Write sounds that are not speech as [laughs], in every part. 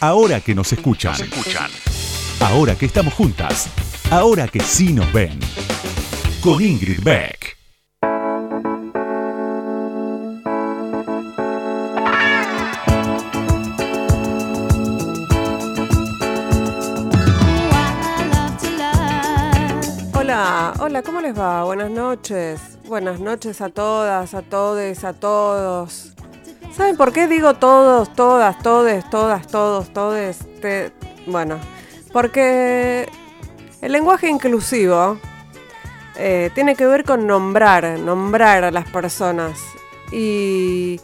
Ahora que nos escuchan. escuchan. Ahora que estamos juntas. Ahora que sí nos ven. Con Ingrid Beck. Hola, hola, ¿cómo les va? Buenas noches. Buenas noches a todas, a todes, a todos. ¿Saben por qué digo todos, todas, todes, todas, todos, todes? bueno, porque el lenguaje inclusivo eh, tiene que ver con nombrar, nombrar a las personas. Y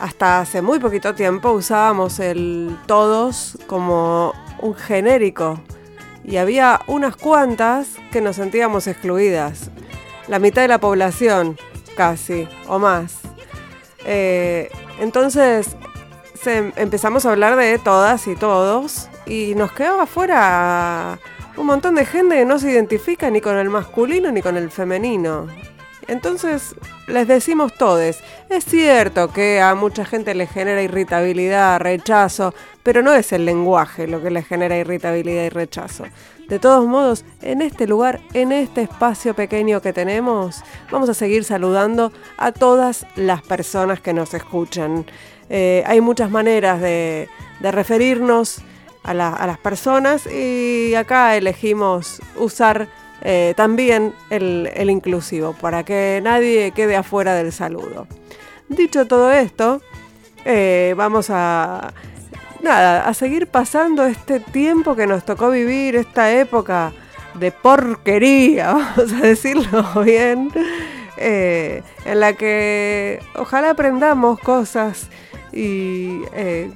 hasta hace muy poquito tiempo usábamos el todos como un genérico. Y había unas cuantas que nos sentíamos excluidas. La mitad de la población, casi, o más. Eh, entonces empezamos a hablar de todas y todos y nos quedaba afuera un montón de gente que no se identifica ni con el masculino ni con el femenino. Entonces les decimos todes. Es cierto que a mucha gente le genera irritabilidad, rechazo, pero no es el lenguaje lo que le genera irritabilidad y rechazo. De todos modos, en este lugar, en este espacio pequeño que tenemos, vamos a seguir saludando a todas las personas que nos escuchan. Eh, hay muchas maneras de, referirnos a, las personas y acá elegimos usar eh, también el, inclusivo para que nadie quede afuera del saludo. Dicho todo esto, eh, vamos a nada, a seguir pasando este tiempo que nos tocó vivir, esta época de porquería, [laughs] vamos a decirlo bien, eh, en la que ojalá aprendamos cosas y eh,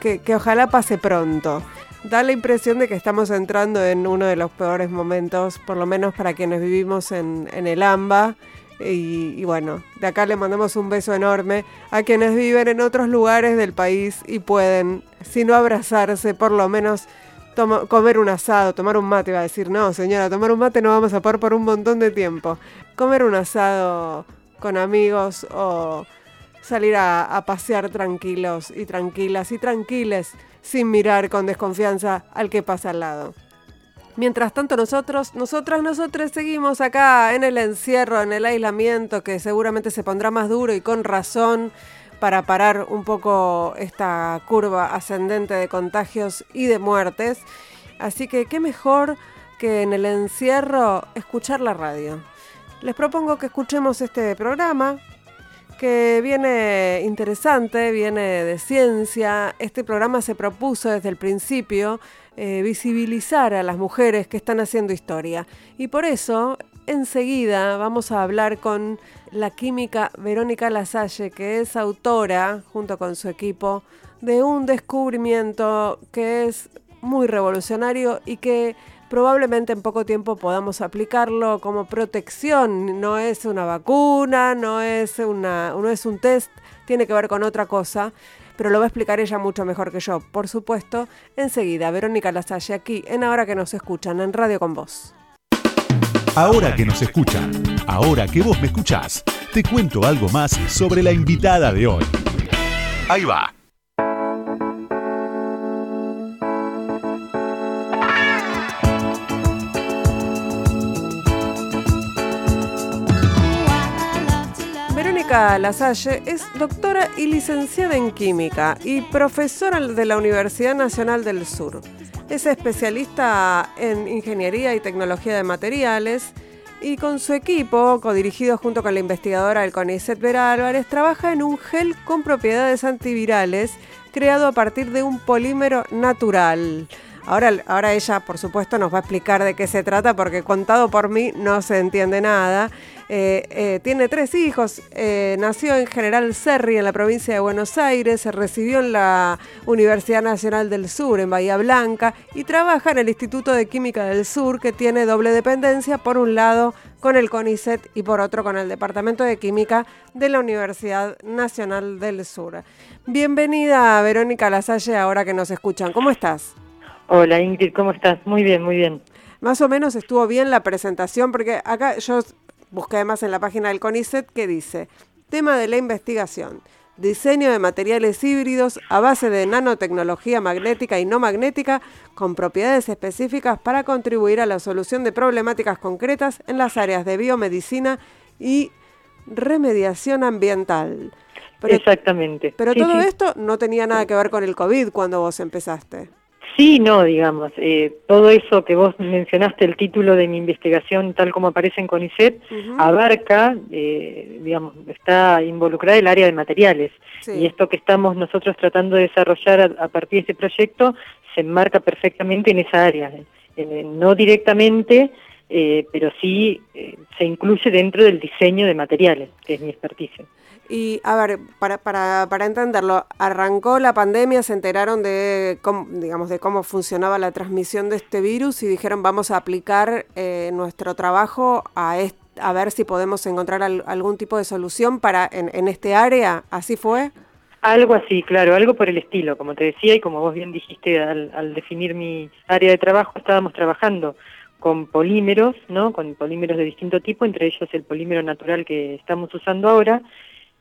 que, ojalá pase pronto. Da la impresión de que estamos entrando en uno de los peores momentos, por lo menos para quienes vivimos en, en el AMBA y, bueno, de acá le mandamos un beso enorme a quienes viven en otros lugares del país y pueden, si no abrazarse, por lo menos comer un asado, tomar un mate. Va a decir, no, señora, tomar un mate no vamos a poder por un montón de tiempo. Comer un asado con amigos o salir a, a pasear tranquilos y tranquilas y tranquiles sin mirar con desconfianza al que pasa al lado. Mientras tanto nosotros, nosotras, nosotros seguimos acá en el encierro, en el aislamiento, que seguramente se pondrá más duro y con razón para parar un poco esta curva ascendente de contagios y de muertes. Así que qué mejor que en el encierro escuchar la radio. Les propongo que escuchemos este programa que viene interesante, viene de ciencia. Este programa se propuso desde el principio eh, visibilizar a las mujeres que están haciendo historia. Y por eso, enseguida vamos a hablar con la química Verónica Lasalle, que es autora, junto con su equipo, de un descubrimiento que es muy revolucionario y que probablemente en poco tiempo podamos aplicarlo como protección. No es una vacuna, no es, una, no es un test, tiene que ver con otra cosa pero lo va a explicar ella mucho mejor que yo, por supuesto. Enseguida, Verónica Lasalle aquí en Ahora que nos escuchan, en Radio con Vos. Ahora que nos escuchan, ahora que vos me escuchás, te cuento algo más sobre la invitada de hoy. Ahí va. Verónica Lasalle es doctora y licenciada en química y profesora de la Universidad Nacional del Sur. Es especialista en ingeniería y tecnología de materiales y con su equipo, codirigido junto con la investigadora del CONICET Vera Álvarez, trabaja en un gel con propiedades antivirales creado a partir de un polímero natural. Ahora, ahora ella, por supuesto, nos va a explicar de qué se trata porque contado por mí no se entiende nada. Eh, eh, tiene tres hijos, eh, nació en General Serri, en la provincia de Buenos Aires, se recibió en la Universidad Nacional del Sur, en Bahía Blanca, y trabaja en el Instituto de Química del Sur, que tiene doble dependencia, por un lado con el CONICET y por otro con el Departamento de Química de la Universidad Nacional del Sur. Bienvenida, Verónica Lasalle, ahora que nos escuchan. ¿Cómo estás? Hola Ingrid, ¿cómo estás? Muy bien, muy bien. Más o menos estuvo bien la presentación, porque acá yo busqué además en la página del CONICET que dice, tema de la investigación, diseño de materiales híbridos a base de nanotecnología magnética y no magnética con propiedades específicas para contribuir a la solución de problemáticas concretas en las áreas de biomedicina y remediación ambiental. Exactamente. Pero todo esto no tenía nada que ver con el COVID cuando vos empezaste. Sí, no, digamos, eh, todo eso que vos mencionaste, el título de mi investigación, tal como aparece en CONICET, abarca, eh, digamos, está involucrada el área de materiales. Y esto que estamos nosotros tratando de desarrollar a, partir de este proyecto se enmarca perfectamente en esa área. Eh, no directamente, pero sí se incluye dentro del diseño de materiales, que es mi experticia. Y a ver, para, para, para entenderlo, arrancó la pandemia, se enteraron de cómo, digamos, de cómo funcionaba la transmisión de este virus y dijeron vamos a aplicar eh, nuestro trabajo a, a ver si podemos encontrar algún tipo de solución para en, en este área. ¿Así fue? Algo así, claro, algo por el estilo, como te decía y como vos bien dijiste al, al definir mi área de trabajo, estábamos trabajando con polímeros, ¿no? Con polímeros de distinto tipo, entre ellos el polímero natural que estamos usando ahora,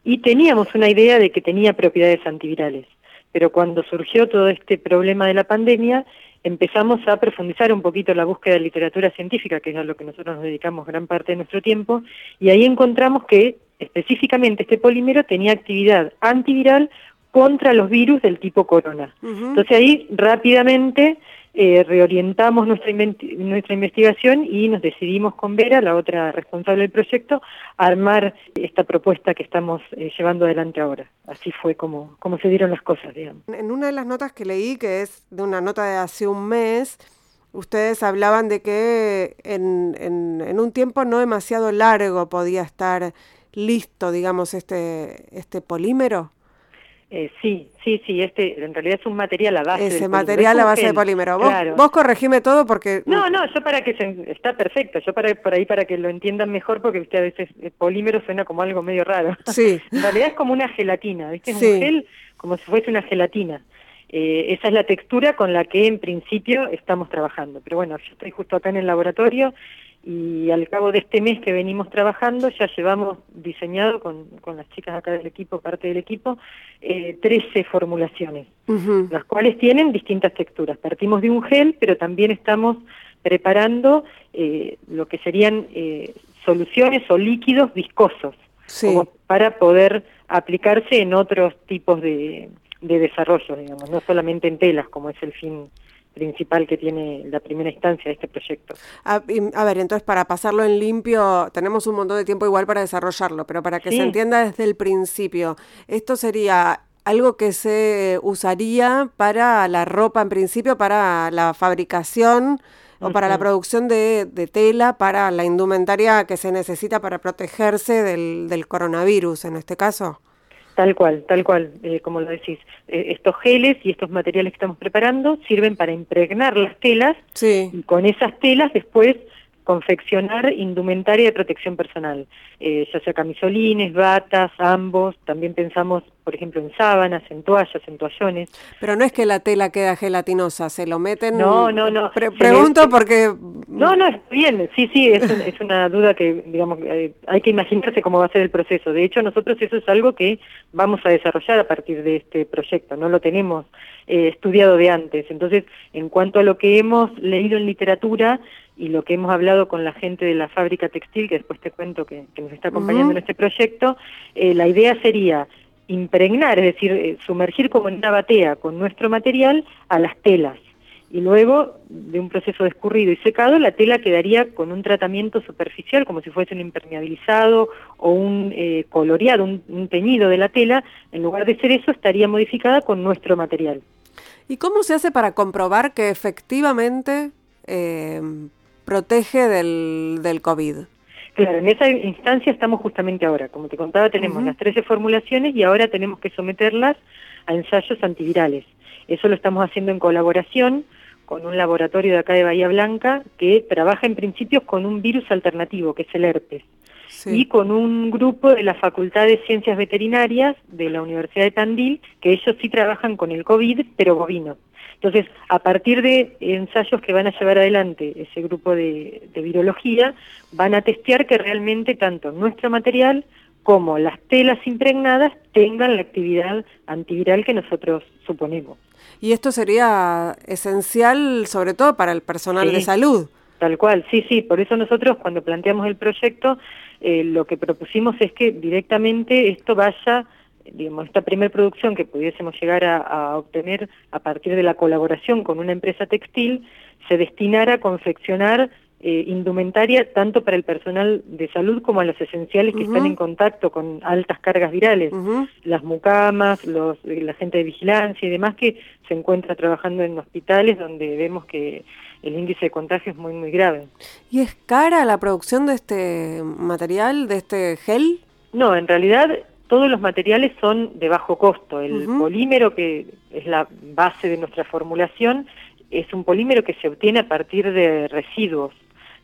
y teníamos una idea de que tenía propiedades antivirales. Pero cuando surgió todo este problema de la pandemia, empezamos a profundizar un poquito la búsqueda de literatura científica, que es a lo que nosotros nos dedicamos gran parte de nuestro tiempo, y ahí encontramos que específicamente este polímero tenía actividad antiviral contra los virus del tipo corona. Entonces ahí rápidamente eh, reorientamos nuestra, nuestra investigación y nos decidimos con Vera, la otra responsable del proyecto, a armar esta propuesta que estamos eh, llevando adelante ahora. Así fue como, como se dieron las cosas, digamos. En una de las notas que leí, que es de una nota de hace un mes, ustedes hablaban de que en, en, en un tiempo no demasiado largo podía estar listo, digamos, este, este polímero. Eh, sí, sí, sí, este en realidad es un material a base Ese material a base de polímero. Vos, vos, corregime todo porque... No, no, yo para que se... Está perfecto, yo para por ahí para que lo entiendan mejor porque usted a veces el polímero suena como algo medio raro. Sí. [laughs] en realidad es como una gelatina, ¿viste? Es un gel como si fuese una gelatina. Eh, esa es la textura con la que en principio estamos trabajando. Pero bueno, yo estoy justo acá en el laboratorio y al cabo de este mes que venimos trabajando ya llevamos diseñado con, con las chicas acá del equipo, parte del equipo, eh, 13 formulaciones, las cuales tienen distintas texturas. Partimos de un gel, pero también estamos preparando eh, lo que serían eh, soluciones o líquidos viscosos para poder aplicarse en otros tipos de, de desarrollo, digamos, no solamente en telas, como es el fin principal que tiene la primera instancia de este proyecto. A, ver, entonces para pasarlo en limpio, tenemos un montón de tiempo igual para desarrollarlo, pero para que se entienda desde el principio, esto sería algo que se usaría para la ropa en principio, para la fabricación o para la producción de, de, tela, para la indumentaria que se necesita para protegerse del, del coronavirus en este caso. Tal cual, tal cual, eh, como lo decís. Eh, estos geles y estos materiales que estamos preparando sirven para impregnar las telas y con esas telas después confeccionar indumentaria de protección personal, eh, ya sea camisolines, batas, ambos, también pensamos, por ejemplo, en sábanas, en toallas, en toallones. Pero no es que la tela queda gelatinosa, se lo meten... No, no, no. pregunto porque... No, no, bien, sí, sí, es, es una duda que, digamos, eh, hay que imaginarse cómo va a ser el proceso. De hecho, nosotros eso es algo que vamos a desarrollar a partir de este proyecto, no lo tenemos eh, estudiado de antes. Entonces, en cuanto a lo que hemos leído en literatura, y lo que hemos hablado con la gente de la fábrica textil, que después te cuento que, nos está acompañando en este proyecto, eh, la idea sería impregnar, es decir, eh, sumergir como en una batea con nuestro material a las telas. Y luego, de un proceso de escurrido y secado, la tela quedaría con un tratamiento superficial, como si fuese un impermeabilizado o un eh, coloreado, un, teñido de la tela. En lugar de ser eso, estaría modificada con nuestro material. ¿Y cómo se hace para comprobar que efectivamente protege del, del COVID. Claro, en esa instancia estamos justamente ahora. Como te contaba, tenemos las 13 formulaciones y ahora tenemos que someterlas a ensayos antivirales. Eso lo estamos haciendo en colaboración con un laboratorio de acá de Bahía Blanca que trabaja en principio con un virus alternativo, que es el herpes, y con un grupo de la Facultad de Ciencias Veterinarias de la Universidad de Tandil, que ellos sí trabajan con el COVID, pero bovino. Entonces, a partir de ensayos que van a llevar adelante ese grupo de, virología, van a testear que realmente tanto nuestro material como las telas impregnadas tengan la actividad antiviral que nosotros suponemos. Y esto sería esencial sobre todo para el personal de salud. Tal cual, sí, sí, por eso nosotros cuando planteamos el proyecto eh, lo que propusimos es que directamente esto vaya, digamos, esta primera producción que pudiésemos llegar a, obtener a partir de la colaboración con una empresa textil, se destinara a confeccionar eh, indumentaria tanto para el personal de salud como a los esenciales que están en contacto con altas cargas virales, las mucamas, los, la gente de vigilancia y demás que se encuentra trabajando en hospitales donde vemos que el índice de contagio es muy, muy grave. ¿Y es cara la producción de este material, de este gel? No, en realidad todos los materiales son de bajo costo. El polímero, que es la base de nuestra formulación, es un polímero que se obtiene a partir de residuos.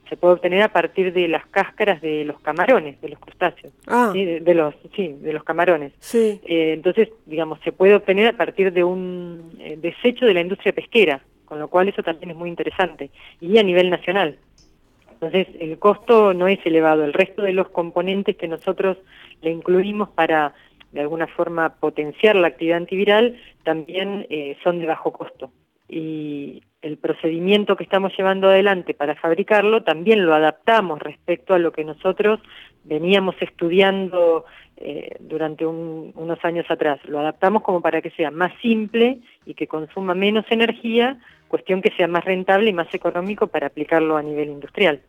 Se puede obtener a partir de las cáscaras de los camarones, de los crustáceos, ah. de, los, sí, de los camarones. Sí. Eh, entonces, digamos, se puede obtener a partir de un eh, desecho de la industria pesquera con lo cual eso también es muy interesante, y a nivel nacional. Entonces, el costo no es elevado, el resto de los componentes que nosotros le incluimos para, de alguna forma, potenciar la actividad antiviral, también eh, son de bajo costo. Y el procedimiento que estamos llevando adelante para fabricarlo también lo adaptamos respecto a lo que nosotros veníamos estudiando eh, durante unos años atrás. Lo adaptamos como para que sea más simple y que consuma menos energía, cuestión que sea más rentable y más económico para aplicarlo a nivel industrial.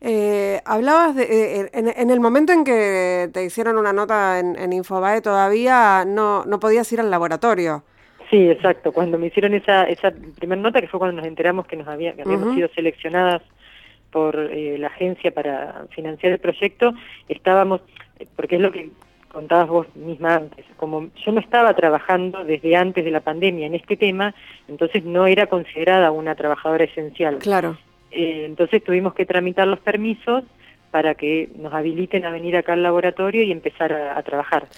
Eh, hablabas de, eh, en, el momento en que te hicieron una nota en, Infobae todavía no, no podías ir al laboratorio. Sí, exacto. Cuando me hicieron esa, esa primera nota, que fue cuando nos enteramos que nos había, habíamos sido seleccionadas por la agencia para financiar el proyecto, estábamos, porque es lo que contabas vos misma antes, como yo no estaba trabajando desde antes de la pandemia en este tema, entonces no era considerada una trabajadora esencial. Claro. Eh, entonces tuvimos que tramitar los permisos para que nos habiliten a venir acá al laboratorio y empezar a, trabajar.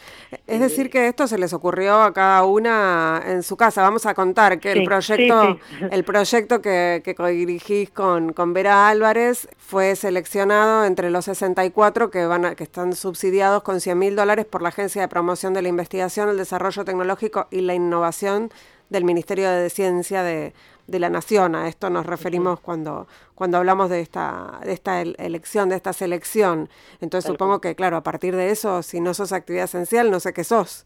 Es decir, que esto se les ocurrió a cada una en su casa. Vamos a contar que el proyecto, [laughs] el proyecto que, que dirigís con, con Vera Álvarez fue seleccionado entre los 64 que, van que están subsidiados con 100 mil dólares por la Agencia de Promoción de la Investigación, el Desarrollo Tecnológico y la Innovación del Ministerio de Ciencia de, de la nación. A esto nos referimos cuando, cuando hablamos de esta, de esta elección, de esta selección. Entonces supongo que, claro, a partir de eso, si no sos actividad esencial, no sé qué sos.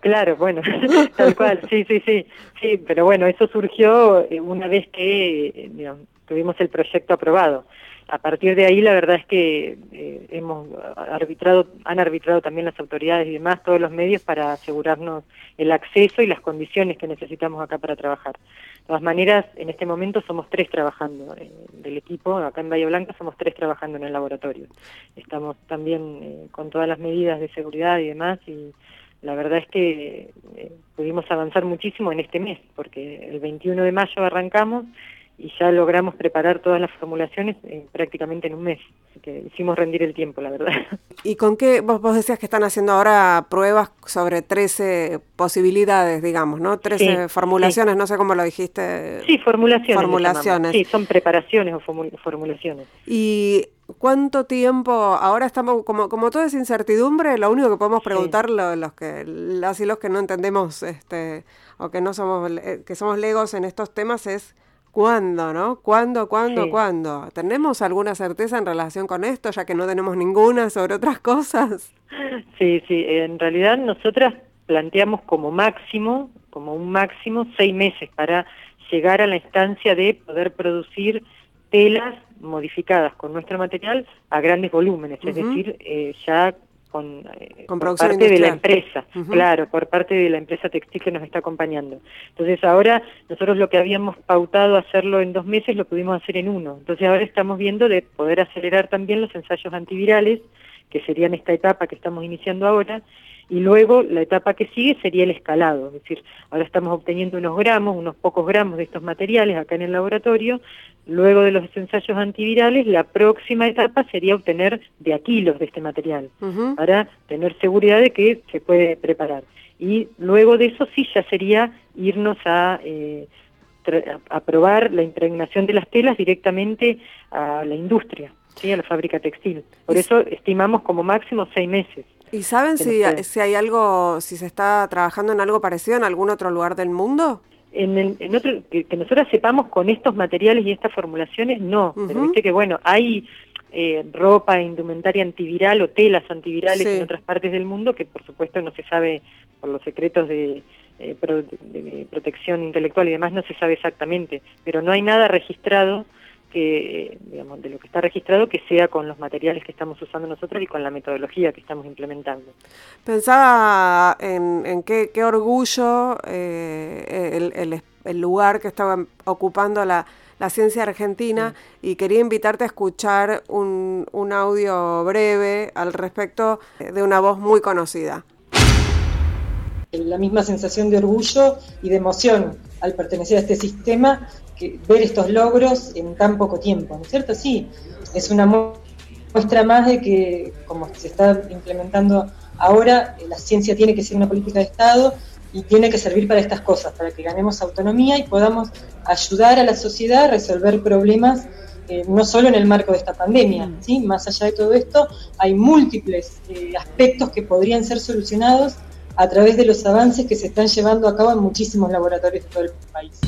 Claro, bueno, [laughs] tal cual, sí, sí, sí, sí, pero bueno, eso surgió eh, una vez que eh, tuvimos el proyecto aprobado a partir de ahí la verdad es que eh, hemos arbitrado, han arbitrado también las autoridades y demás, todos los medios para asegurarnos el acceso y las condiciones que necesitamos acá para trabajar. De todas maneras, en este momento somos tres trabajando eh, del equipo, acá en Bahía Blanca somos tres trabajando en el laboratorio. Estamos también eh, con todas las medidas de seguridad y demás y la verdad es que pudimos avanzar muchísimo en este mes, porque el 21 de mayo arrancamos y ya logramos preparar todas las formulaciones prácticamente en un mes. Así que hicimos rendir el tiempo, la verdad. [laughs] ¿Y con qué? Vos, vos decías que están haciendo ahora pruebas sobre 13 posibilidades, digamos, ¿no? 13 formulaciones, no sé cómo lo dijiste. Sí, formulaciones. Formulaciones. Sí, son preparaciones o formulaciones. ¿Y cuánto tiempo? Ahora estamos, como, como todo es incertidumbre, lo único que podemos preguntar los que, las y los que no entendemos, este, o que no somos, eh, que somos legos en estos temas es ¿Cuándo, no? ¿Cuándo, cuándo, cuándo? ¿Tenemos alguna certeza en relación con esto, ya que no tenemos ninguna sobre otras [laughs] cosas? Sí, sí, en realidad nosotras planteamos como máximo, como un máximo, seis meses para llegar a la instancia de poder producir telas modificadas con nuestro material a grandes volúmenes, es decir, eh, ya con, eh, por parte de la empresa, claro, por parte de la empresa textil que nos está acompañando. Entonces ahora nosotros lo que habíamos pautado hacerlo en dos meses lo pudimos hacer en uno. Entonces ahora estamos viendo de poder acelerar también los ensayos antivirales, que serían esta etapa que estamos iniciando ahora, y luego la etapa que sigue sería el escalado, es decir, ahora estamos obteniendo unos gramos, unos pocos gramos de estos materiales acá en el laboratorio, luego de los ensayos antivirales, la próxima etapa sería obtener de a kilos de este material, para tener seguridad de que se puede preparar. Y luego de eso sí ya sería irnos a... Eh, a probar la impregnación de las telas directamente a la industria. ¿Sí? a la fábrica textil. Por eso estimamos como máximo seis meses. ¿Y saben si, si hay algo, si se está trabajando en algo parecido en algún otro lugar del mundo? En, el, en otro, que, nosotros sepamos con estos materiales y estas formulaciones, no. Pero viste que, bueno, hay eh, ropa, indumentaria antiviral o telas antivirales en otras partes del mundo que, por supuesto, no se sabe por los secretos de, eh, de protección intelectual y demás, no se sabe exactamente. Pero no hay nada registrado que, digamos, de lo que está registrado que sea con los materiales que estamos usando nosotros y con la metodología que estamos implementando. Pensaba en, qué, orgullo eh, el, lugar que estaba ocupando la, ciencia argentina y quería invitarte a escuchar un, un audio breve al respecto de una voz muy conocida. La misma sensación de orgullo y de emoción al pertenecer a este sistema ver estos logros en tan poco tiempo, ¿no es cierto? Sí, es una muestra más de que, como se está implementando ahora, eh, la ciencia tiene que ser una política de Estado y tiene que servir para estas cosas, para que ganemos autonomía y podamos ayudar a la sociedad a resolver problemas eh, no solo en el marco de esta pandemia. ¿sí? más allá de todo esto, hay múltiples eh, aspectos que podrían ser solucionados a través de los avances que se están llevando a cabo en muchísimos laboratorios de todo el país.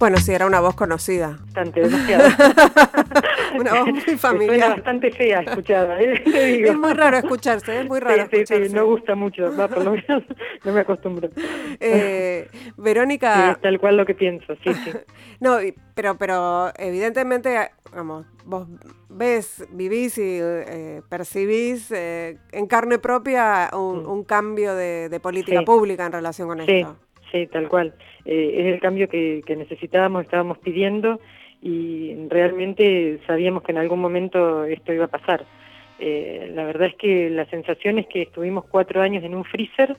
Bueno, sí, era una voz conocida. Bastante, demasiado. [laughs] una voz muy [laughs] familiar. Suena bastante fea escuchada, ¿eh? [laughs] Es muy raro escucharse, es muy raro sí, Sí, sí, no gusta mucho, va, por lo menos no me acostumbro. Eh, Verónica... Sí, tal cual lo que pienso, sí, sí. no, pero, pero evidentemente, vamos, vos ves, vivís y eh, percibís eh, en carne propia un, mm. cambio de, política pública en relación con esto. Sí, tal cual. Eh, es el cambio que, necesitábamos, estábamos pidiendo y realmente sabíamos que en algún momento esto iba a pasar. Eh, la verdad es que la sensación es que estuvimos cuatro años en un freezer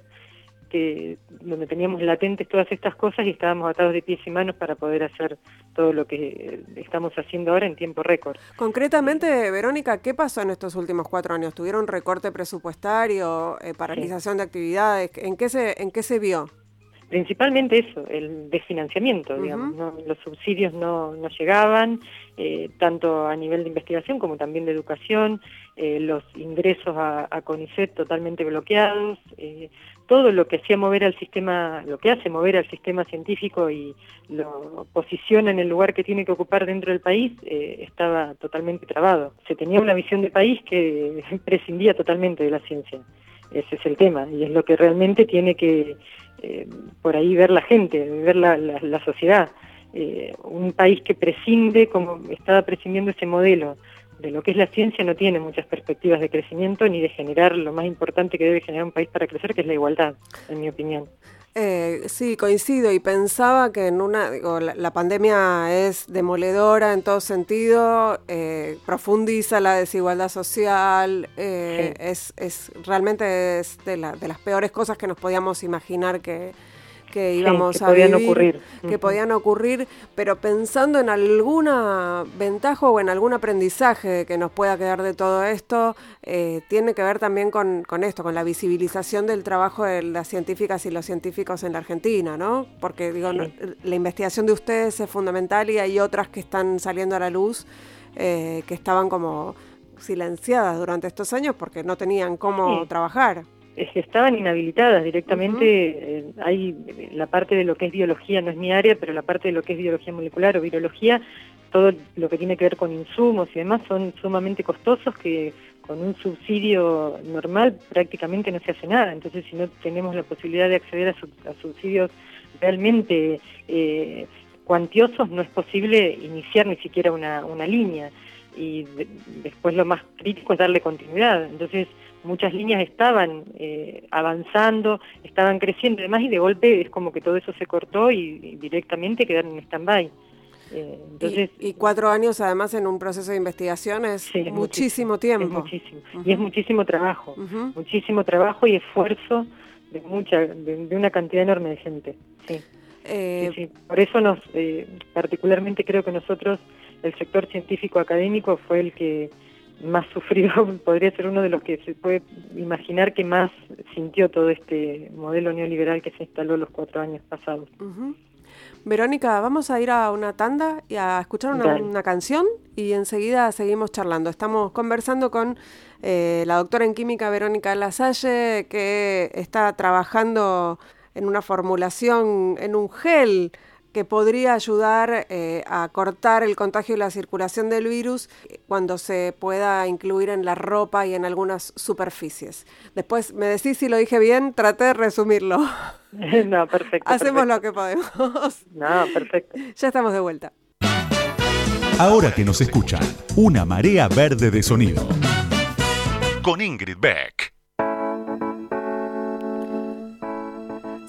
que, donde teníamos latentes todas estas cosas y estábamos atados de pies y manos para poder hacer todo lo que estamos haciendo ahora en tiempo récord. Concretamente, Verónica, ¿qué pasó en estos últimos cuatro años? ¿Tuvieron recorte presupuestario, eh, paralización de actividades? ¿En qué se, en qué se vio? Principalmente eso, el desfinanciamiento, digamos, los subsidios no, no llegaban, eh, tanto a nivel de investigación como también de educación, eh, los ingresos a, CONICET totalmente bloqueados, eh, todo lo que hacía mover al sistema, lo que hace mover al sistema científico y lo posiciona en el lugar que tiene que ocupar dentro del país, estaba totalmente trabado. Se tenía una visión de país que [laughs] prescindía totalmente de la ciencia. Ese es el tema y es lo que realmente tiene que eh, por ahí ver la gente, ver la, la, sociedad. Eh, un país que prescinde, como estaba prescindiendo ese modelo de lo que es la ciencia, no tiene muchas perspectivas de crecimiento ni de generar lo más importante que debe generar un país para crecer, que es la igualdad, en mi opinión. Eh, sí, coincido y pensaba que en una, digo, la, pandemia es demoledora en todo sentido, eh, profundiza la desigualdad social, eh, es, es realmente es de, la, de las peores cosas que nos podíamos imaginar que, que íbamos a podían ocurrir. que podían ocurrir, pero pensando en alguna ventaja o en algún aprendizaje que nos pueda quedar de todo esto, eh, tiene que ver también con, esto, con la visibilización del trabajo de las científicas y los científicos en la Argentina, ¿no? Porque digo, la investigación de ustedes es fundamental y hay otras que están saliendo a la luz eh, que estaban como silenciadas durante estos años porque no tenían cómo trabajar estaban inhabilitadas directamente. Eh, hay la parte de lo que es biología, no es mi área, pero la parte de lo que es biología molecular o virología, todo lo que tiene que ver con insumos y demás son sumamente costosos que con un subsidio normal prácticamente no se hace nada. Entonces, si no tenemos la posibilidad de acceder a, subsidios realmente eh, cuantiosos, no es posible iniciar ni siquiera una, una línea. Y después lo más crítico es darle continuidad. Entonces, muchas líneas estaban eh, avanzando, estaban creciendo y demás, y de golpe es como que todo eso se cortó y, directamente quedaron en stand-by. Eh, entonces, y, cuatro años además en un proceso de investigación es, muchísimo, tiempo. muchísimo. Y es muchísimo trabajo, muchísimo trabajo y esfuerzo de mucha, de, una cantidad enorme de gente. Sí. Eh, Por eso nos, particularmente creo que nosotros, el sector científico académico fue el que más sufrido, [laughs] podría ser uno de los que se puede imaginar que más sintió todo este modelo neoliberal que se instaló los cuatro años pasados. Verónica, vamos a ir a una tanda y a escuchar una, canción y enseguida seguimos charlando. Estamos conversando con eh, la doctora en química Verónica Lasalle, que está trabajando en una formulación, en un gel que podría ayudar eh, a cortar el contagio y la circulación del virus cuando se pueda incluir en la ropa y en algunas superficies. Después me decís si lo dije bien, traté de resumirlo. [laughs] No, perfecto. Hacemos lo que podemos. No, perfecto. Ya estamos de vuelta. Ahora que nos escuchan, una marea verde de sonido. Con Ingrid Beck.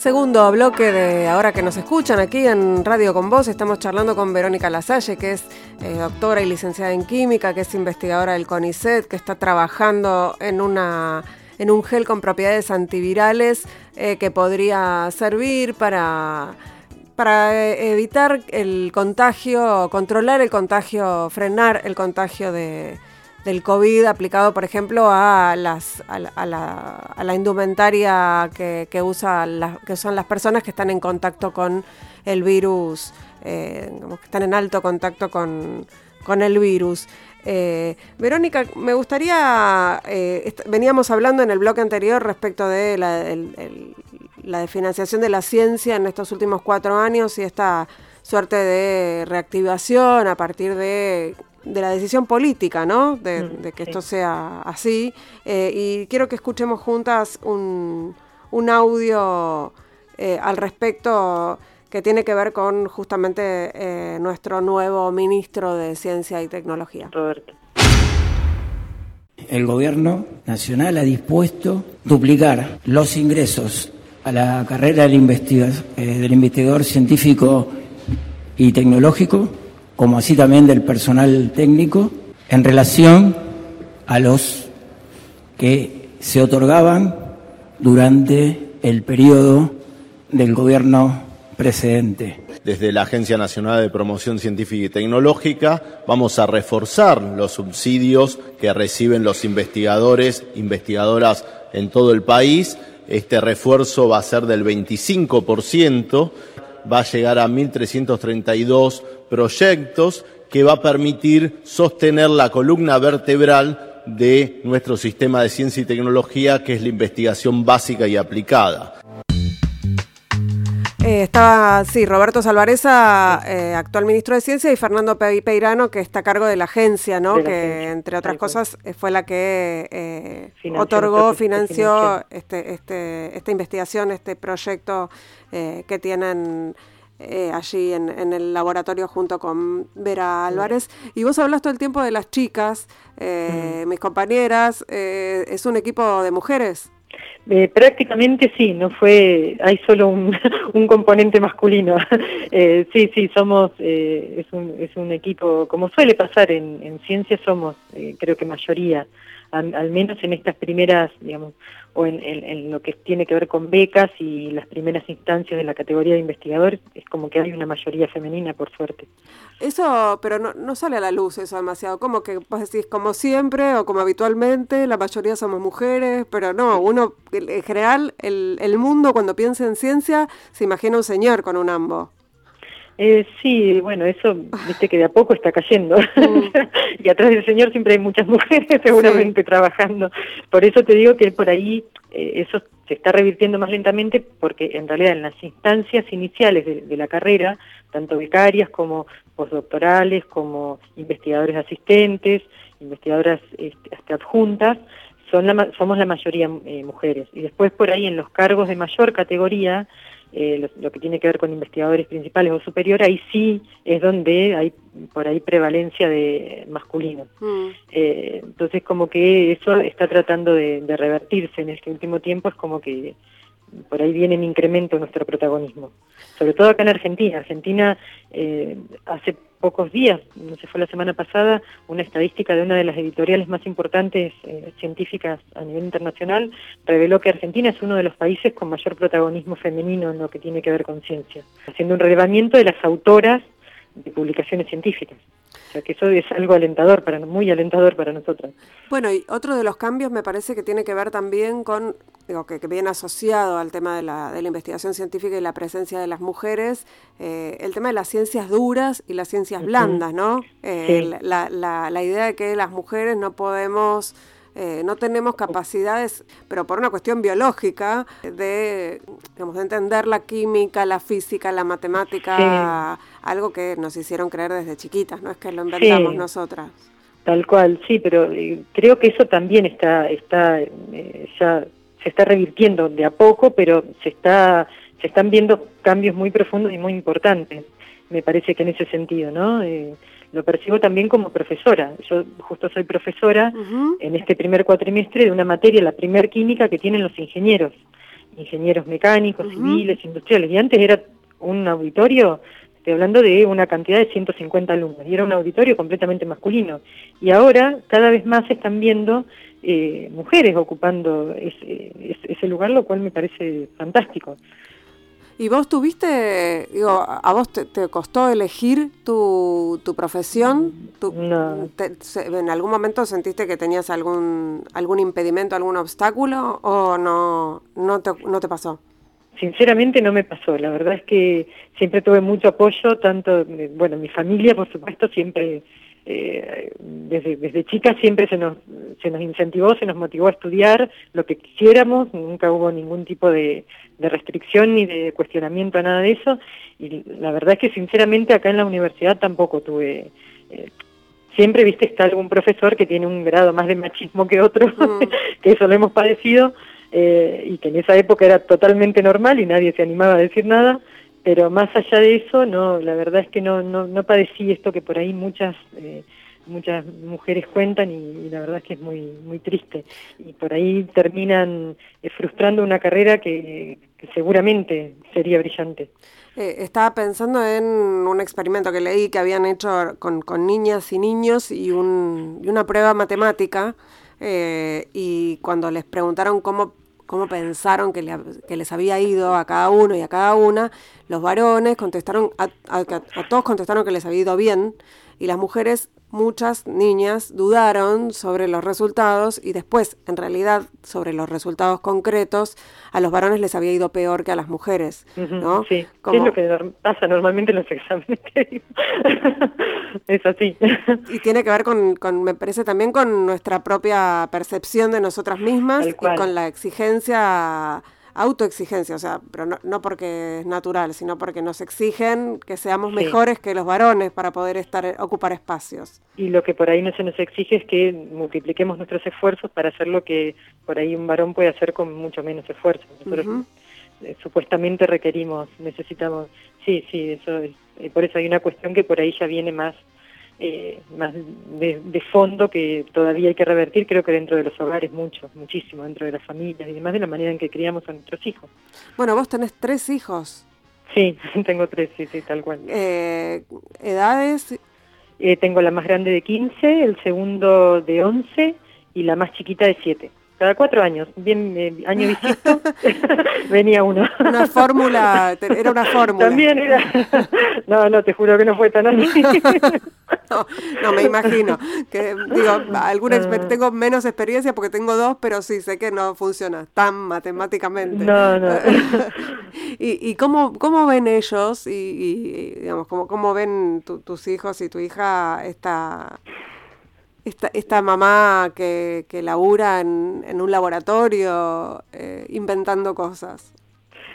Segundo bloque de ahora que nos escuchan aquí en Radio con Voz, estamos charlando con Verónica Lasalle, que es eh, doctora y licenciada en química, que es investigadora del CONICET, que está trabajando en una en un gel con propiedades antivirales eh, que podría servir para para eh, evitar el contagio, controlar el contagio, frenar el contagio de, del COVID aplicado, por ejemplo, a, las, a, la, indumentaria que, que, usa que usan las personas que están en contacto con el virus, eh, que están en alto contacto con, el virus. Eh, Verónica, me gustaría, eh, veníamos hablando en el bloque anterior respecto de la, la financiación de la ciencia en estos últimos cuatro años y esta suerte de reactivación a partir de de la decisión política, ¿no? De, mm, que esto sea así. Eh, y quiero que escuchemos juntas un, un audio eh, al respecto que tiene que ver con justamente eh, nuestro nuevo ministro de Ciencia y Tecnología. Roberto. El gobierno nacional ha dispuesto duplicar los ingresos a la carrera del, del investigador científico y tecnológico como así también del personal técnico, en relación a los que se otorgaban durante el periodo del gobierno precedente. Desde la Agencia Nacional de Promoción Científica y Tecnológica vamos a reforzar los subsidios que reciben los investigadores, investigadoras en todo el país. Este refuerzo va a ser del 25%, va a llegar a 1.332 proyectos que va a permitir sostener la columna vertebral de nuestro sistema de ciencia y tecnología, que es la investigación básica y aplicada. Eh, estaba, sí, Roberto Salvareza, eh, actual ministro de Ciencia, y Fernando Peirano, que está a cargo de la agencia, ¿no? que, entre otras cosas, eh, fue la que otorgó, financió este, este, esta investigación, este proyecto que tienen eh, allí en, el laboratorio junto con Vera Álvarez. Y vos hablas todo el tiempo de las chicas, eh, mis compañeras, eh, ¿es un equipo de mujeres? prácticamente sí, no fue, hay solo un, [laughs] un componente masculino. [laughs] sí, sí, somos, es, un, es un equipo, como suele pasar en, en ciencia, somos creo que mayoría al, menos en estas primeras, digamos, o en, lo que tiene que ver con becas y las primeras instancias de la categoría de investigador, es como que hay una mayoría femenina, por suerte. Eso, pero no, no sale a la luz eso demasiado, como que vos decís, como siempre o como habitualmente, la mayoría somos mujeres, pero no, uno, en general, el, el mundo cuando piensa en ciencia se imagina un señor con un ambo. Eh, sí, bueno, eso, viste que de a poco está cayendo. Mm. [laughs] y atrás del Señor siempre hay muchas mujeres [laughs] seguramente trabajando. Por eso te digo que por ahí eh, eso se está revirtiendo más lentamente porque en realidad en las instancias iniciales de, la carrera, tanto becarias como postdoctorales, como investigadores asistentes, investigadoras este, hasta adjuntas, son somos la mayoría eh, mujeres. Y después por ahí en los cargos de mayor categoría, eh, lo, que tiene que ver con investigadores principales o superiores, ahí sí es donde hay por ahí prevalencia de masculino. Mm. Eh, entonces como que eso está tratando de, revertirse en este último tiempo, es como que por ahí viene en incremento nuestro protagonismo. Sobre todo acá en Argentina. Argentina eh, hace pocos días, no sé, fue la semana pasada, una estadística de una de las editoriales más importantes eh, científicas a nivel internacional reveló que Argentina es uno de los países con mayor protagonismo femenino en lo que tiene que ver con ciencia, haciendo un relevamiento de las autoras de publicaciones científicas. O sea que eso es algo alentador, para muy alentador para nosotras. Bueno, y otro de los cambios me parece que tiene que ver también con, digo, que, viene asociado al tema de la, de la, investigación científica y la presencia de las mujeres, eh, el tema de las ciencias duras y las ciencias blandas, ¿no? Eh, la, la, la idea de que las mujeres no podemos eh, no tenemos capacidades, pero por una cuestión biológica, de, digamos, de entender la química, la física, la matemática, algo que nos hicieron creer desde chiquitas, no es que lo inventamos nosotras. Tal cual, sí, pero eh, creo que eso también está, está eh, ya se está revirtiendo de a poco, pero se está se están viendo cambios muy profundos y muy importantes. Me parece que en ese sentido, ¿no? lo percibo también como profesora. Yo justo soy profesora en este primer cuatrimestre de una materia, la primer química que tienen los ingenieros, ingenieros mecánicos, civiles, industriales. Y antes era un auditorio, estoy hablando de una cantidad de 150 alumnos, y era un auditorio completamente masculino. Y ahora cada vez más se están viendo eh, mujeres ocupando ese, ese lugar, lo cual me parece fantástico. ¿Y vos tuviste, digo, a vos te, costó elegir tu, tu profesión? no. ¿En algún momento sentiste que tenías algún, algún impedimento, algún obstáculo o no, no, te, no te pasó? Sinceramente no me pasó, la verdad es que siempre tuve mucho apoyo, tanto, bueno, mi familia por supuesto siempre eh, desde, desde chica siempre se nos, se nos incentivó, se nos motivó a estudiar lo que quisiéramos, nunca hubo ningún tipo de, de restricción ni de cuestionamiento a nada de eso, y la verdad es que sinceramente acá en la universidad tampoco tuve... Eh, siempre, viste, está algún profesor que tiene un grado más de machismo que otro, mm. [laughs] que eso lo hemos padecido, eh, y que en esa época era totalmente normal y nadie se animaba a decir nada, pero más allá de eso, no, la verdad es que no, no, no padecí esto que por ahí muchas eh, muchas mujeres cuentan y, la verdad es que es muy muy triste y por ahí terminan eh, frustrando una carrera que, seguramente sería brillante. Eh, estaba pensando en un experimento que leí que habían hecho con, con niñas y niños y, un, y una prueba matemática y cuando les preguntaron cómo cómo pensaron que, les había ido a cada uno y a cada una. Los varones contestaron, a, todos contestaron que les había ido bien y las mujeres muchas niñas dudaron sobre los resultados y después, en realidad, sobre los resultados concretos, a los varones les había ido peor que a las mujeres, ¿no? Sí, es lo que pasa normalmente en los exámenes. [laughs] es así. y tiene que ver con, con, me parece también con nuestra propia percepción de nosotras mismas y con la exigencia autoexigencia, o sea, pero no, no, porque es natural, sino porque nos exigen que seamos mejores que los varones para poder estar ocupar espacios. Y lo que por ahí no se nos exige es que multipliquemos nuestros esfuerzos para hacer lo que por ahí un varón puede hacer con mucho menos esfuerzo. Nosotros eh, supuestamente requerimos, necesitamos, sí, sí, eso es, eh, por eso hay una cuestión que por ahí ya viene más eh, más de, fondo que todavía hay que revertir, creo que dentro de los hogares mucho, muchísimo, dentro de las familias y demás, de la manera en que criamos a nuestros hijos. Bueno, vos tenés tres hijos. Sí, [laughs] tengo tres, sí, sí, tal cual. Eh, ¿Edades? Eh, tengo la más grande de 15, el segundo de 11 y la más chiquita de 7 cada cuatro años, bien eh, año bisiesto, [laughs] [laughs] venía uno. Una fórmula, era una fórmula. También era. [laughs] No, no, te juro que no fue tan así. no, me imagino. Que, digo, alguna ah. tengo menos experiencia porque tengo dos, pero sí sé que no funciona tan matemáticamente. No, no. ¿Y, y cómo, cómo ven ellos y, digamos, cómo, cómo ven tus hijos y tu hija esta esta, esta mamá que, que labura en, en un laboratorio eh, inventando cosas?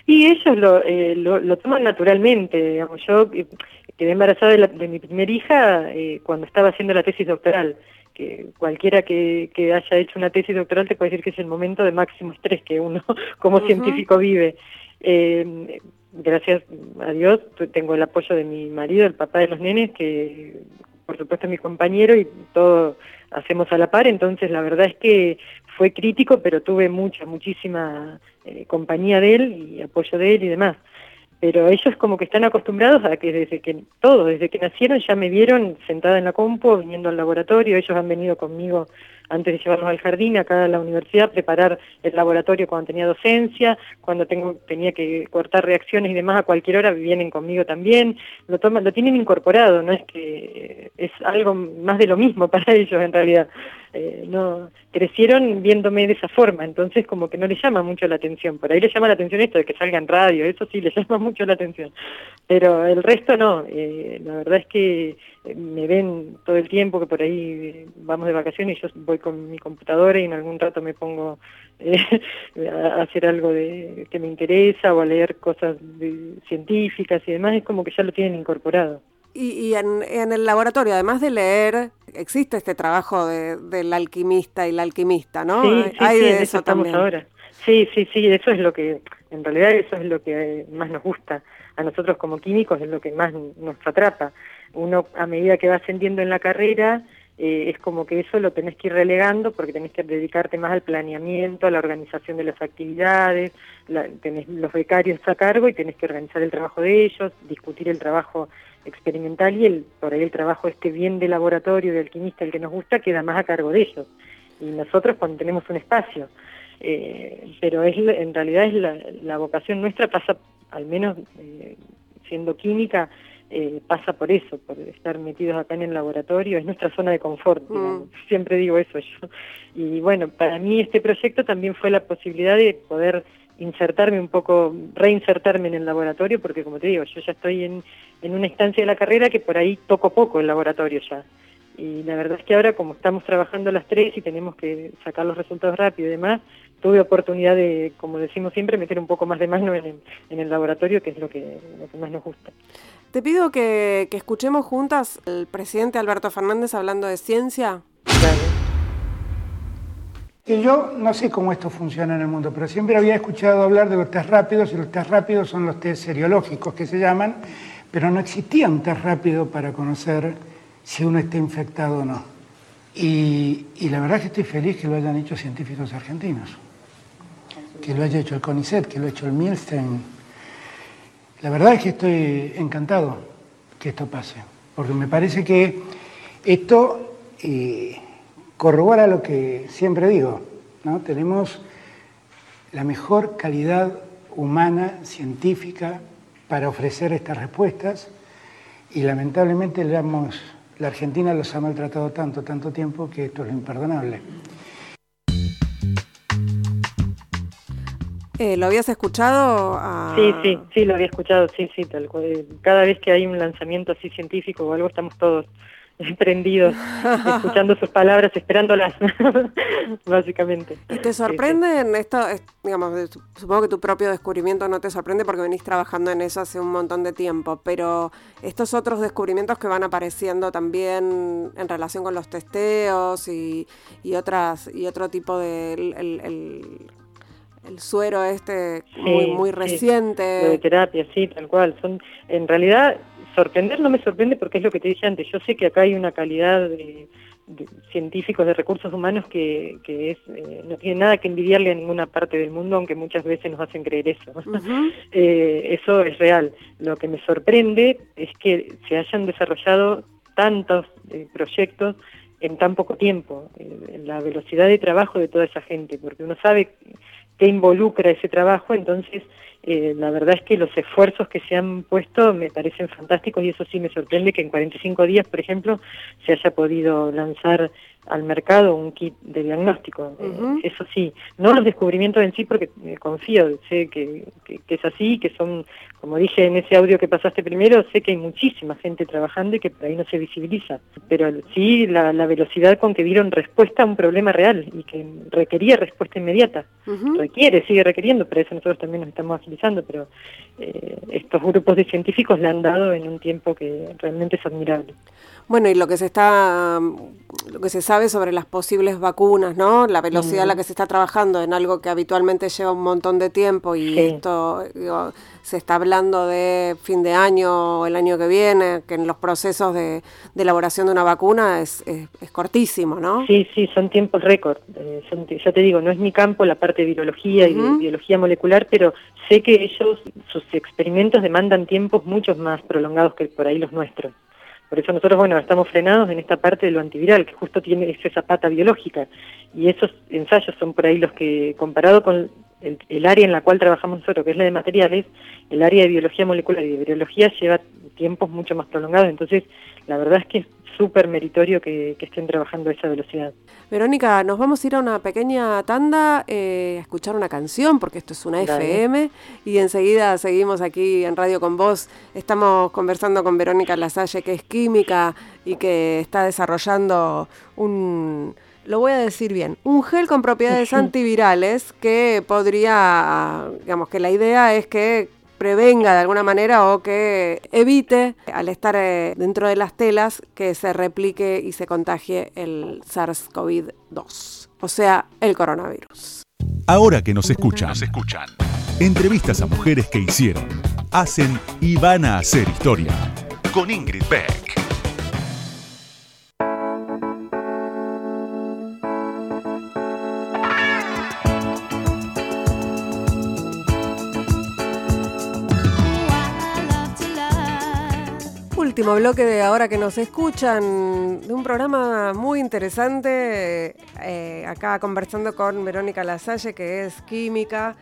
Y ellos lo, eh, lo, toman naturalmente, digamos, yo eh, quedé embarazada de, mi primera hija cuando estaba haciendo la tesis doctoral, que cualquiera que, que, haya hecho una tesis doctoral te puede decir que es el momento de máximo estrés que uno [laughs] como científico vive. gracias a Dios tengo el apoyo de mi marido, el papá de los nenes, que por supuesto mi compañero y todo hacemos a la par, entonces la verdad es que fue crítico, pero tuve mucha, muchísima eh, compañía de él y apoyo de él y demás. Pero ellos como que están acostumbrados a que desde que todo, desde que nacieron ya me vieron sentada en la compu, viniendo al laboratorio, ellos han venido conmigo antes de llevarlos al jardín, acá a la universidad, preparar el laboratorio cuando tenía docencia, cuando tengo, tenía que cortar reacciones y demás a cualquier hora, vienen conmigo también, lo toman, lo tienen incorporado, no es que es algo más de lo mismo [laughs] para ellos en realidad. Eh, no crecieron viéndome de esa forma, entonces como que no les llama mucho la atención. Por ahí les llama la atención esto de que salga en radio, eso sí les [laughs] llama mucho la atención. Pero el resto no, eh, la verdad es que eh, me ven todo el tiempo que por ahí vamos de vacaciones y yo voy con mi computadora y en algún rato me pongo [laughs] a hacer algo de, que me interesa o a leer cosas científicas y demás, es como que ya lo tienen incorporado. Y, en, el laboratorio, además de leer, existe este trabajo del alquimista y la alquimista, ¿no? Sí, sí, Hay de eso, también. ahora. Sí, sí, sí, eso es lo que, en realidad eso es lo que más nos gusta. A nosotros como químicos es lo que más nos atrapa. Uno, a medida que va ascendiendo en la carrera, eh, es como que eso lo tenés que ir relegando porque tenés que dedicarte más al planeamiento, a la organización de las actividades, tenés los becarios a cargo y tenés que organizar el trabajo de ellos, discutir el trabajo experimental y el, por ahí el trabajo este bien de laboratorio, de alquimista, el que nos gusta, queda más a cargo de ellos. Y nosotros cuando tenemos un espacio. Eh, pero es en realidad es la, vocación nuestra pasa, al menos eh, siendo química, eh, pasa por eso, por estar metidos acá en el laboratorio, es nuestra zona de confort, mm. siempre digo eso yo. Y bueno, para mí este proyecto también fue la posibilidad de poder insertarme un poco, reinsertarme en el laboratorio, porque como te digo, yo ya estoy en, en una instancia de la carrera que por ahí toco poco el laboratorio ya. Y la verdad es que ahora como estamos trabajando las tres y tenemos que sacar los resultados rápido y demás, tuve oportunidad de, como decimos siempre, meter un poco más de mano en, en el laboratorio, que es lo que, lo que más nos gusta. Te pido que, que escuchemos juntas al presidente Alberto Fernández hablando de ciencia. Yo no sé cómo esto funciona en el mundo, pero siempre había escuchado hablar de los test rápidos y los test rápidos son los test seriológicos que se llaman, pero no existía un test rápido para conocer si uno está infectado o no. Y, la verdad es que estoy feliz que lo hayan hecho científicos argentinos, que lo haya hecho el CONICET, que lo haya hecho el Milstein. La verdad es que estoy encantado que esto pase, porque me parece que esto... Eh, corrobora lo que siempre digo, ¿no? Tenemos la mejor calidad humana, científica, para ofrecer estas respuestas y lamentablemente la, la Argentina los ha maltratado tanto, tanto tiempo que esto es lo imperdonable. Eh, ¿Lo habías escuchado? Sí, sí, sí, lo había escuchado, sí, sí, tal cual. Cada vez que hay un lanzamiento así científico o algo, estamos todos prendidos, [laughs] escuchando sus palabras, esperándolas, [laughs] básicamente. ¿Y te sorprenden esto? Digamos, supongo que tu propio descubrimiento no te sorprende porque venís trabajando en eso hace un montón de tiempo, pero estos otros descubrimientos que van apareciendo también en relación con los testeos y, y otras y otro tipo de el, suero este muy, muy reciente. De terapia, sí, tal cual. Son, en realidad sorprender no me sorprende porque es lo que te dije antes. Yo sé que acá hay una calidad de, científicos de recursos humanos que, es, eh, no tiene nada que envidiarle a ninguna parte del mundo, aunque muchas veces nos hacen creer eso. [laughs] Eh, eso es real. Lo que me sorprende es que se hayan desarrollado tantos eh, proyectos en tan poco tiempo, la velocidad de trabajo de toda esa gente, porque uno sabe qué involucra ese trabajo, entonces eh, la verdad es que los esfuerzos que se han puesto me parecen fantásticos y eso sí me sorprende que en 45 días, por ejemplo, se haya podido lanzar al mercado un kit de diagnóstico. Eh, eso sí, no los descubrimientos en sí, porque confío, sé que, es así, que son, como dije en ese audio que pasaste primero, sé que hay muchísima gente trabajando y que por ahí no se visibiliza, pero sí la, velocidad con que dieron respuesta a un problema real y que requería respuesta inmediata. Requiere, sigue requiriendo, pero eso nosotros también nos estamos agilizando, pero eh, estos grupos de científicos le han dado en un tiempo que realmente es admirable. Bueno, y lo que se está, lo que se sabe sobre las posibles vacunas, ¿no? La velocidad a la que se está trabajando en algo que habitualmente lleva un montón de tiempo y esto, se está hablando de fin de año o el año que viene, que en los procesos de, elaboración de una vacuna es, es, cortísimo, ¿no? Sí, sí, son tiempos récord. Eh, ya te digo, no es mi campo la parte de biología y de biología molecular, pero sé que ellos, sus experimentos demandan tiempos mucho más prolongados que por ahí los nuestros Por eso nosotros, bueno, estamos frenados en esta parte de lo antiviral, que justo tiene esa pata biológica. Y esos ensayos son por ahí los que, comparado con el, área en la cual trabajamos nosotros, que es la de materiales, el área de biología molecular y de biología lleva tiempos mucho más prolongados. Entonces, la verdad es que es súper meritorio que, estén trabajando a esa velocidad. Verónica, nos vamos a ir a una pequeña tanda eh, a escuchar una canción, porque esto es una FM, y enseguida seguimos aquí en Radio con Vos. Estamos conversando con Verónica Lasalle, que es química y que está desarrollando un lo voy a decir bien, un gel con propiedades [laughs] antivirales que podría, digamos que la idea es que prevenga de alguna manera o que evite, al estar eh, dentro de las telas, que se replique y se contagie el SARS-CoV-2, o sea, el coronavirus. Ahora que nos escuchan, nos escuchan. Entrevistas a mujeres que hicieron, hacen y van a hacer historia. Con Ingrid Beck. Último bloque de ahora que nos escuchan, de un programa muy interesante, eh, acá conversando con Verónica Lasalle, que es química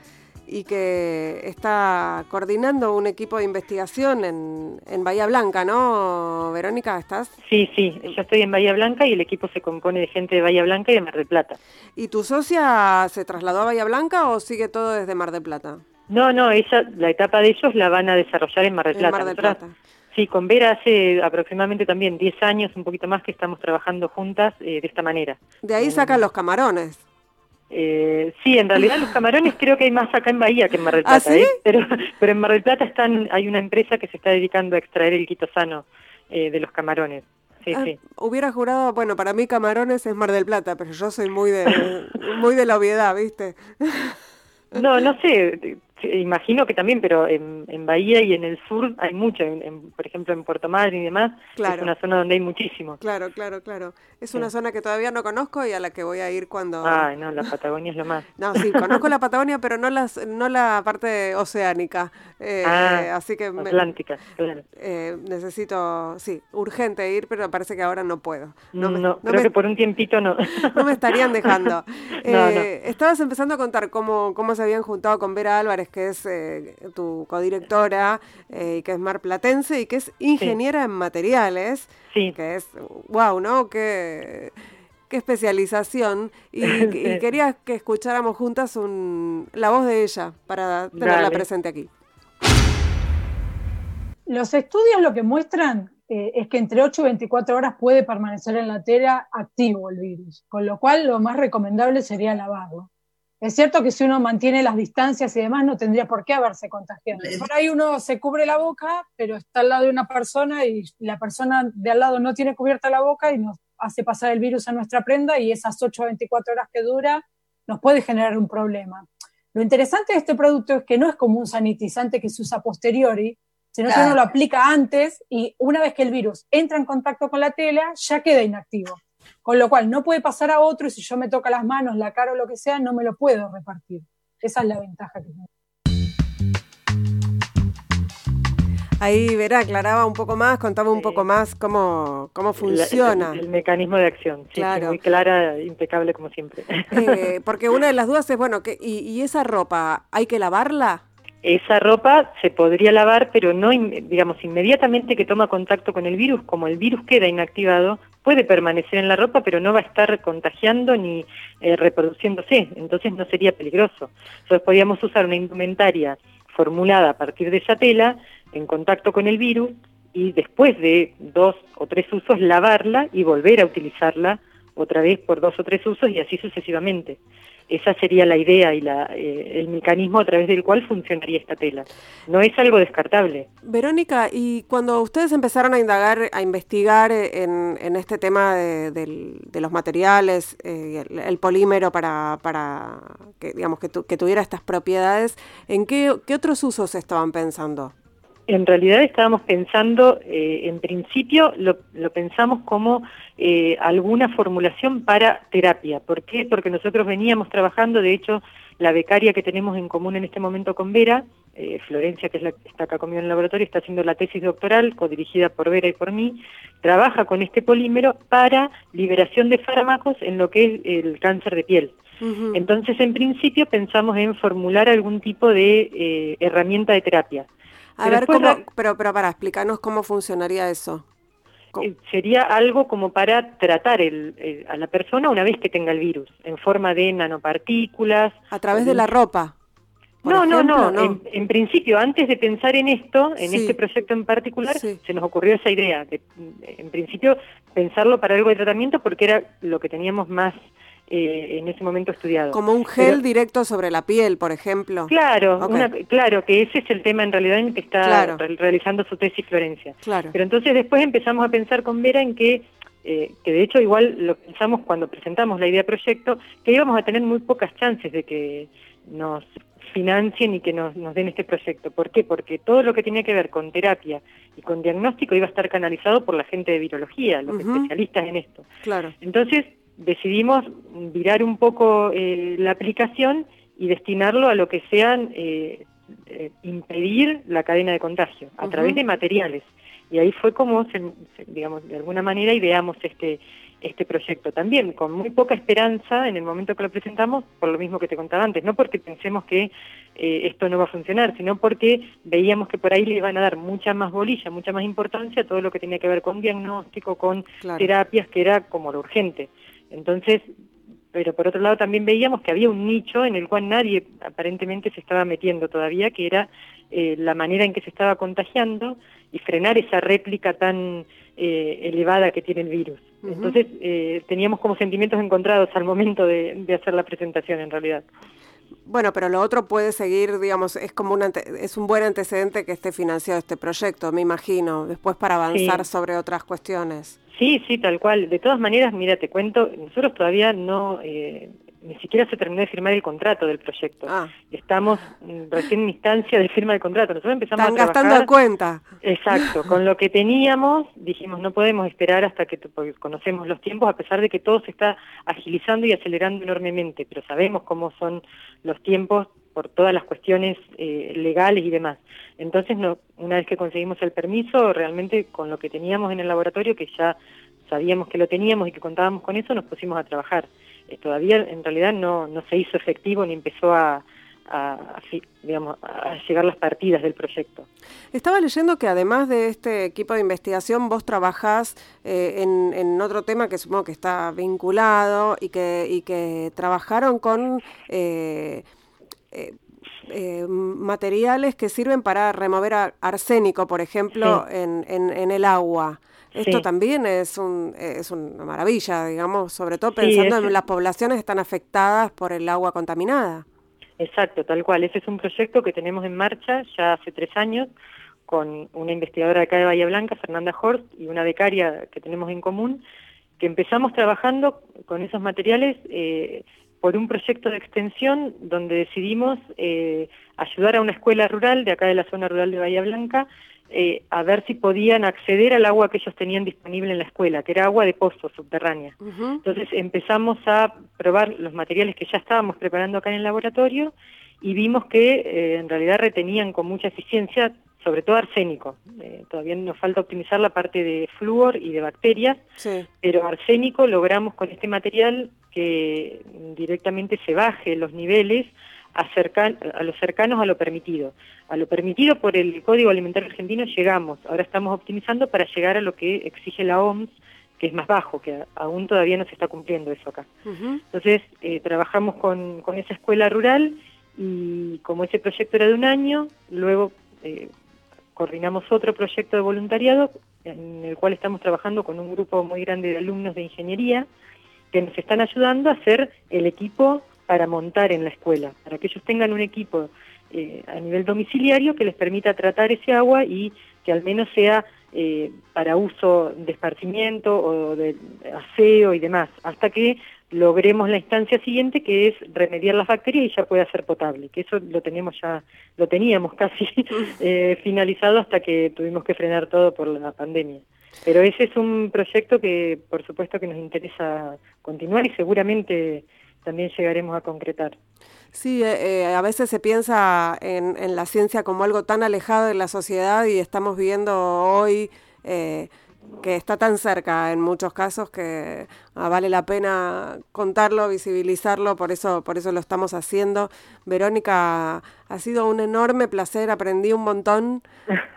y que está coordinando un equipo de investigación en, en, Bahía Blanca, ¿no? Verónica, ¿estás? Sí, sí, yo estoy en Bahía Blanca y el equipo se compone de gente de Bahía Blanca y de Mar del Plata. ¿Y tu socia se trasladó a Bahía Blanca o sigue todo desde Mar del Plata? No, no, ella, la etapa de ellos la van a desarrollar en Mar del Plata. Mar del Plata. Sí, con Vera hace aproximadamente también 10 años, un poquito más, que estamos trabajando juntas eh, de esta manera. De ahí sacan los camarones. Eh, sí, en realidad los camarones [laughs] creo que hay más acá en Bahía que en Mar del ¿Ah, Plata, ¿eh? pero, pero en Mar del Plata están, hay una empresa que se está dedicando a extraer el quitosano eh, de los camarones. Sí, ah, sí. Hubiera jurado, bueno, para mí camarones es Mar del Plata, pero yo soy muy de, [laughs] muy de la obviedad, ¿viste? No, no sé, imagino que también, pero en, en, Bahía y en el sur hay mucho, en, por ejemplo en Puerto Madryn y demás, claro. es una zona donde hay muchísimo. Claro, claro, claro. Es una zona que todavía no conozco y a la que voy a ir cuando... Ay, no, la Patagonia es lo más. [laughs] no, sí, conozco la Patagonia, pero no, las, no la parte oceánica. Eh, ah, así que Atlántica, claro. Eh, necesito, sí, urgente ir, pero parece que ahora no puedo. No, no, creo que por un tiempito no. no me estarían dejando. [laughs] no, eh, estabas empezando a contar cómo, cómo se habían juntado con Vera Álvarez, que es eh, tu codirectora, eh, que es marplatense y que es ingeniera en materiales, sí. que es, wow, ¿no? Qué, qué especialización. Y, [laughs] y, quería que escucháramos juntas un, la voz de ella para tenerla Dale. presente aquí. Los estudios lo que muestran eh, es que entre 8 y 24 horas puede permanecer en la tela activo el virus, con lo cual lo más recomendable sería lavarlo. Es cierto que si uno mantiene las distancias y demás no tendría por qué haberse contagiado. Por ahí uno se cubre la boca, pero está al lado de una persona y la persona de al lado no tiene cubierta la boca y nos hace pasar el virus a nuestra prenda y esas 8 a 24 horas que dura nos puede generar un problema. Lo interesante de este producto es que no es como un sanitizante que se usa posteriori, sino claro. que uno lo aplica antes y una vez que el virus entra en contacto con la tela, ya queda inactivo. Con lo cual no puede pasar a otro y si yo me toca las manos, la cara o lo que sea, no me lo puedo repartir. Esa es la ventaja que tengo. Ahí verá, aclaraba un poco más, contaba un poco más cómo, cómo funciona. El, el, el mecanismo de acción, sí, claro. muy clara, impecable como siempre. Eh, porque una de las dudas es, bueno, que, y, ¿y esa ropa hay que lavarla? Esa ropa se podría lavar, pero no, digamos, inmediatamente que toma contacto con el virus, como el virus queda inactivado, puede permanecer en la ropa, pero no va a estar contagiando ni eh, reproduciéndose, entonces no sería peligroso. Entonces podríamos usar una indumentaria formulada a partir de esa tela, en contacto con el virus, y después de dos o tres usos lavarla y volver a utilizarla otra vez por dos o tres usos y así sucesivamente. Esa sería la idea y la, eh, el mecanismo a través del cual funcionaría esta tela. No es algo descartable. Verónica, y cuando ustedes empezaron a indagar, a investigar en, en este tema de, los materiales, eh, el, polímero para, que, digamos, que, tu, que tuviera estas propiedades, ¿en qué otros usos estaban pensando? En realidad estábamos pensando, eh, en principio lo, lo pensamos como eh, alguna formulación para terapia. ¿Por qué? Porque nosotros veníamos trabajando, de hecho la becaria que tenemos en común en este momento con Vera, eh, Florencia, que es la que está acá conmigo en el laboratorio, está haciendo la tesis doctoral, codirigida por Vera y por mí, trabaja con este polímero para liberación de fármacos en lo que es el cáncer de piel. Entonces, en principio, pensamos en formular algún tipo de eh, herramienta de terapia. A ver, cómo, pero, pero para explicarnos cómo funcionaría eso. Eh, sería algo como para tratar el, a la persona una vez que tenga el virus, en forma de nanopartículas. A través de la ropa. No, no, no, En, principio, antes de pensar en esto, en este proyecto en particular, se nos ocurrió esa idea. De, en principio, pensarlo para algo de tratamiento porque era lo que teníamos más eh, en ese momento estudiado. Como un gel directo sobre la piel, por ejemplo. Claro, claro, que ese es el tema en realidad en que está realizando su tesis Florencia. Claro. Pero entonces después empezamos a pensar con Vera en que, eh, que de hecho igual lo pensamos cuando presentamos la idea proyecto, que íbamos a tener muy pocas chances de que nos financien y que nos, nos den este proyecto. ¿Por qué? Porque todo lo que tenía que ver con terapia y con diagnóstico iba a estar canalizado por la gente de virología, los especialistas en esto. Claro. Entonces, decidimos virar un poco eh, la aplicación y destinarlo a lo que sean eh, eh, impedir la cadena de contagio a través de materiales. Y ahí fue como, digamos, de alguna manera ideamos este, este proyecto también, con muy poca esperanza en el momento que lo presentamos, por lo mismo que te contaba antes, no porque pensemos que esto no va a funcionar, sino porque veíamos que por ahí le iban a dar mucha más bolilla, mucha más importancia a todo lo que tenía que ver con diagnóstico, con terapias, que era como lo urgente. Entonces, pero por otro lado también veíamos que había un nicho en el cual nadie aparentemente se estaba metiendo todavía, que era eh, la manera en que se estaba contagiando y frenar esa réplica tan eh, elevada que tiene el virus. Entonces eh, teníamos como sentimientos encontrados al momento de, hacer la presentación en realidad. Bueno, pero lo otro puede seguir, digamos, es como un es un buen antecedente que esté financiado este proyecto, me imagino, después para avanzar sobre otras cuestiones. Sí, sí, tal cual. De todas maneras, mira, te cuento, nosotros todavía no, eh, ni siquiera se terminó de firmar el contrato del proyecto. Ah. Estamos mm, recién en instancia de firma del contrato. Nosotros empezamos Están a trabajar, gastando cuenta. Exacto. Con lo que teníamos, dijimos, no podemos esperar hasta que conocemos los tiempos, a pesar de que todo se está agilizando y acelerando enormemente, pero sabemos cómo son los tiempos por todas las cuestiones eh, legales y demás. Entonces, no, una vez que conseguimos el permiso, realmente con lo que teníamos en el laboratorio, que ya sabíamos que lo teníamos y que contábamos con eso, nos pusimos a trabajar. Eh, todavía en realidad no, no se hizo efectivo ni empezó a, llegar las partidas del proyecto. Estaba leyendo que además de este equipo de investigación, vos trabajás eh, en, en, otro tema que supongo que está vinculado y que, y que trabajaron con... Eh, eh, eh, materiales que sirven para remover arsénico, por ejemplo, en, en, el agua. Esto también es, un, es una maravilla, digamos, sobre todo pensando en las poblaciones que están afectadas por el agua contaminada. Exacto, tal cual. Ese es un proyecto que tenemos en marcha ya hace tres años con una investigadora de acá de Bahía Blanca, Fernanda Horst, y una becaria que tenemos en común, que empezamos trabajando con esos materiales eh, por un proyecto de extensión donde decidimos eh, ayudar a una escuela rural de acá de la zona rural de Bahía Blanca eh, a ver si podían acceder al agua que ellos tenían disponible en la escuela, que era agua de pozo subterránea. Entonces empezamos a probar los materiales que ya estábamos preparando acá en el laboratorio y vimos que eh, en realidad retenían con mucha eficiencia, sobre todo arsénico. todavía nos falta optimizar la parte de flúor y de bacterias, pero arsénico logramos con este material que directamente se baje los niveles a, a los cercanos a lo permitido. A lo permitido por el Código Alimentario Argentino llegamos, ahora estamos optimizando para llegar a lo que exige la OMS, que es más bajo, que aún todavía no se está cumpliendo eso acá. Entonces, eh, trabajamos con, con, esa escuela rural y como ese proyecto era de un año, luego eh, coordinamos otro proyecto de voluntariado en el cual estamos trabajando con un grupo muy grande de alumnos de ingeniería, que nos están ayudando a hacer el equipo para montar en la escuela, para que ellos tengan un equipo eh, a nivel domiciliario que les permita tratar ese agua y que al menos sea eh, para uso de esparcimiento o de aseo y demás, hasta que logremos la instancia siguiente que es remediar las bacterias y ya pueda ser potable, que eso lo tenemos ya, lo teníamos [laughs] casi eh, finalizado hasta que tuvimos que frenar todo por la pandemia. Pero ese es un proyecto que por supuesto que nos interesa continuar y seguramente también llegaremos a concretar. Sí, eh, eh, a veces se piensa en, en, la ciencia como algo tan alejado de la sociedad y estamos viendo hoy eh, que está tan cerca en muchos casos que ah, vale la pena contarlo, visibilizarlo, por eso, por eso lo estamos haciendo. Verónica, ha sido un enorme placer, aprendí un montón.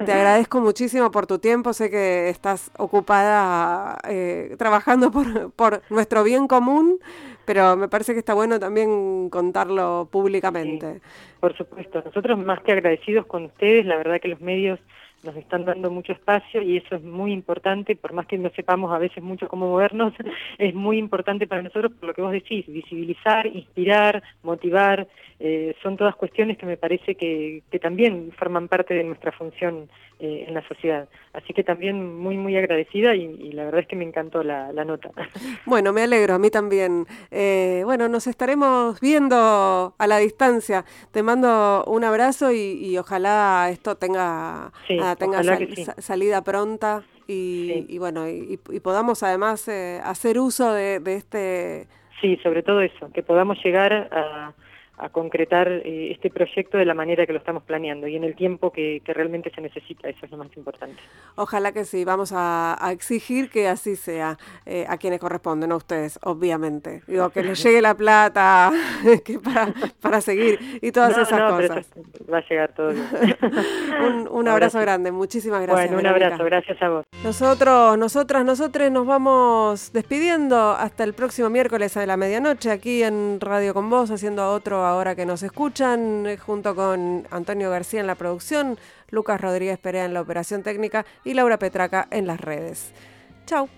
Te [laughs] agradezco muchísimo por tu tiempo, sé que estás ocupada eh, trabajando por, por, nuestro bien común, pero me parece que está bueno también contarlo públicamente. Sí, por supuesto, nosotros más que agradecidos con ustedes, la verdad que los medios nos están dando mucho espacio y eso es muy importante, por más que no sepamos a veces mucho cómo movernos, [laughs] es muy importante para nosotros por lo que vos decís, visibilizar, inspirar, motivar, eh, son todas cuestiones que me parece que, que también forman parte de nuestra función eh, en la sociedad. Así que también muy, muy agradecida y, y la verdad es que me encantó la, la, nota. [laughs] Bueno, me alegro, a mí también. Eh, bueno, nos estaremos viendo a la distancia. Te mando un abrazo y, y ojalá esto tenga, sí, tenga sal, sí. salida pronta. Y, sí. y bueno, y, y, podamos además eh, hacer uso de, de este... Sí, sobre todo eso, que podamos llegar a, a concretar eh, este proyecto de la manera que lo estamos planeando y en el tiempo que, que, realmente se necesita, eso es lo más importante. Ojalá que sí, vamos a, a exigir que así sea, eh, a quienes corresponden, a ustedes, obviamente. Digo, que les llegue la plata [laughs] que para, para seguir y todas no, esas no, cosas. va a llegar todo bien. [laughs] un, un, abrazo grande, muchísimas gracias. Bueno, un abrazo, gracias a vos. Nosotros, nosotras, nosotros nos vamos despidiendo hasta el próximo miércoles a la medianoche aquí en Radio con Vos, haciendo otro ahora que nos escuchan, eh, junto con Antonio García en la producción, Lucas Rodríguez Perea en la operación técnica y Laura Petraca en las redes. Chau.